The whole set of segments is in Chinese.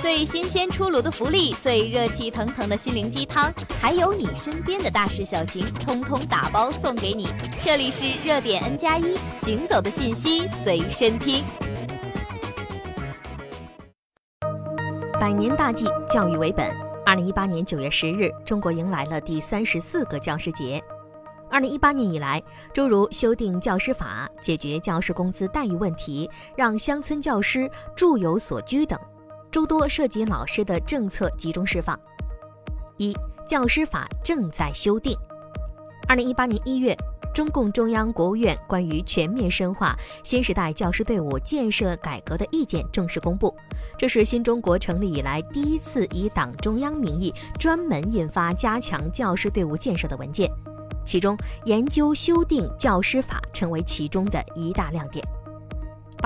最新鲜出炉的福利，最热气腾腾的心灵鸡汤，还有你身边的大事小情，通通打包送给你。这里是热点 N 加一，行走的信息随身听。百年大计，教育为本。二零一八年九月十日，中国迎来了第三十四个教师节。二零一八年以来，诸如修订教师法、解决教师工资待遇问题、让乡村教师住有所居等。诸多涉及老师的政策集中释放。一、教师法正在修订。二零一八年一月，中共中央、国务院关于全面深化新时代教师队伍建设改革的意见正式公布。这是新中国成立以来第一次以党中央名义专门印发加强教师队伍建设的文件，其中研究修订教师法成为其中的一大亮点。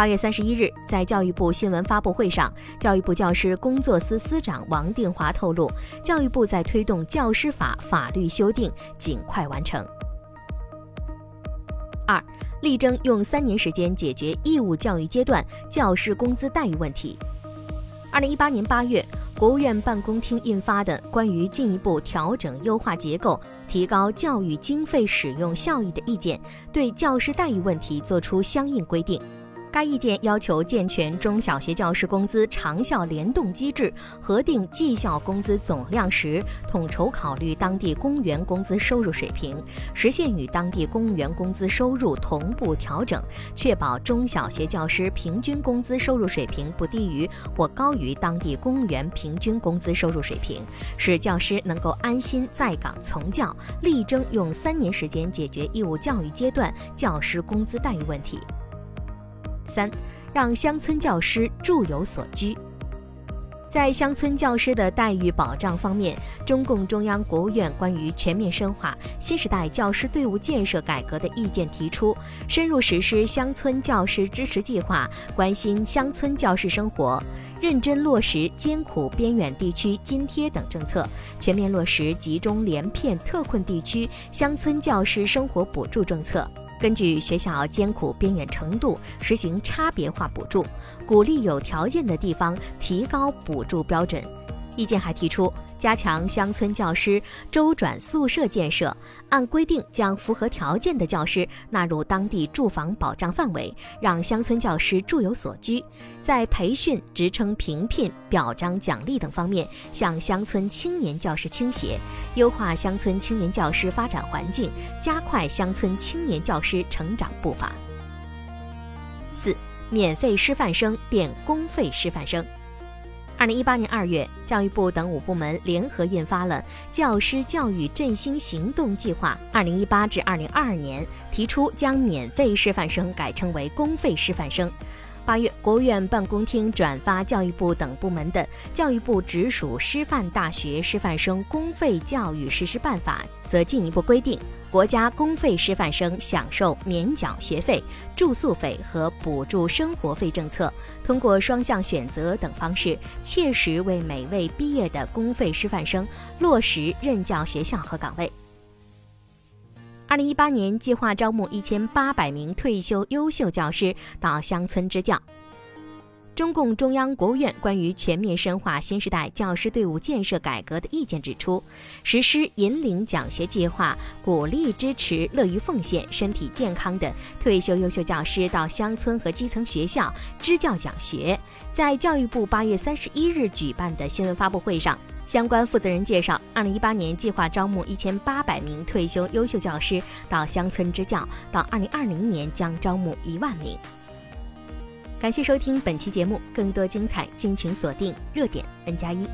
八月三十一日，在教育部新闻发布会上，教育部教师工作司司长王定华透露，教育部在推动教师法法律修订，尽快完成。二，力争用三年时间解决义务教育阶段教师工资待遇问题。二零一八年八月，国务院办公厅印发的《关于进一步调整优化结构、提高教育经费使用效益的意见》，对教师待遇问题作出相应规定。该意见要求健全中小学教师工资长效联动机制，核定绩效工资总量时，统筹考虑当地公务员工资收入水平，实现与当地公务员工资收入同步调整，确保中小学教师平均工资收入水平不低于或高于当地公务员平均工资收入水平，使教师能够安心在岗从教，力争用三年时间解决义务教育阶段教师工资待遇问题。三，让乡村教师住有所居。在乡村教师的待遇保障方面，中共中央、国务院关于全面深化新时代教师队伍建设改革的意见提出，深入实施乡村教师支持计划，关心乡村教师生活，认真落实艰苦边远地区津贴等政策，全面落实集中连片特困地区乡村教师生活补助政策。根据学校艰苦边远程度实行差别化补助，鼓励有条件的地方提高补助标准。意见还提出，加强乡村教师周转宿舍建设，按规定将符合条件的教师纳入当地住房保障范围，让乡村教师住有所居。在培训、职称评聘、表彰奖励等方面向乡村青年教师倾斜，优化乡村青年教师发展环境，加快乡村青年教师成长步伐。四、免费师范生变公费师范生。二零一八年二月，教育部等五部门联合印发了《教师教育振兴行动计划（二零一八至二零二二年）》，提出将免费师范生改称为公费师范生。八月，国务院办公厅转发教育部等部门的《教育部直属师范大学师范生公费教育实施办法》，则进一步规定。国家公费师范生享受免缴学费、住宿费和补助生活费政策，通过双向选择等方式，切实为每位毕业的公费师范生落实任教学校和岗位。二零一八年计划招募一千八百名退休优秀教师到乡村支教。中共中央、国务院关于全面深化新时代教师队伍建设改革的意见指出，实施引领奖学计划，鼓励支持乐于奉献、身体健康的退休优秀教师到乡村和基层学校支教讲学。在教育部八月三十一日举办的新闻发布会上，相关负责人介绍，二零一八年计划招募一千八百名退休优秀教师到乡村支教，到二零二零年将招募一万名。感谢收听本期节目，更多精彩敬请锁定热点 N 加一。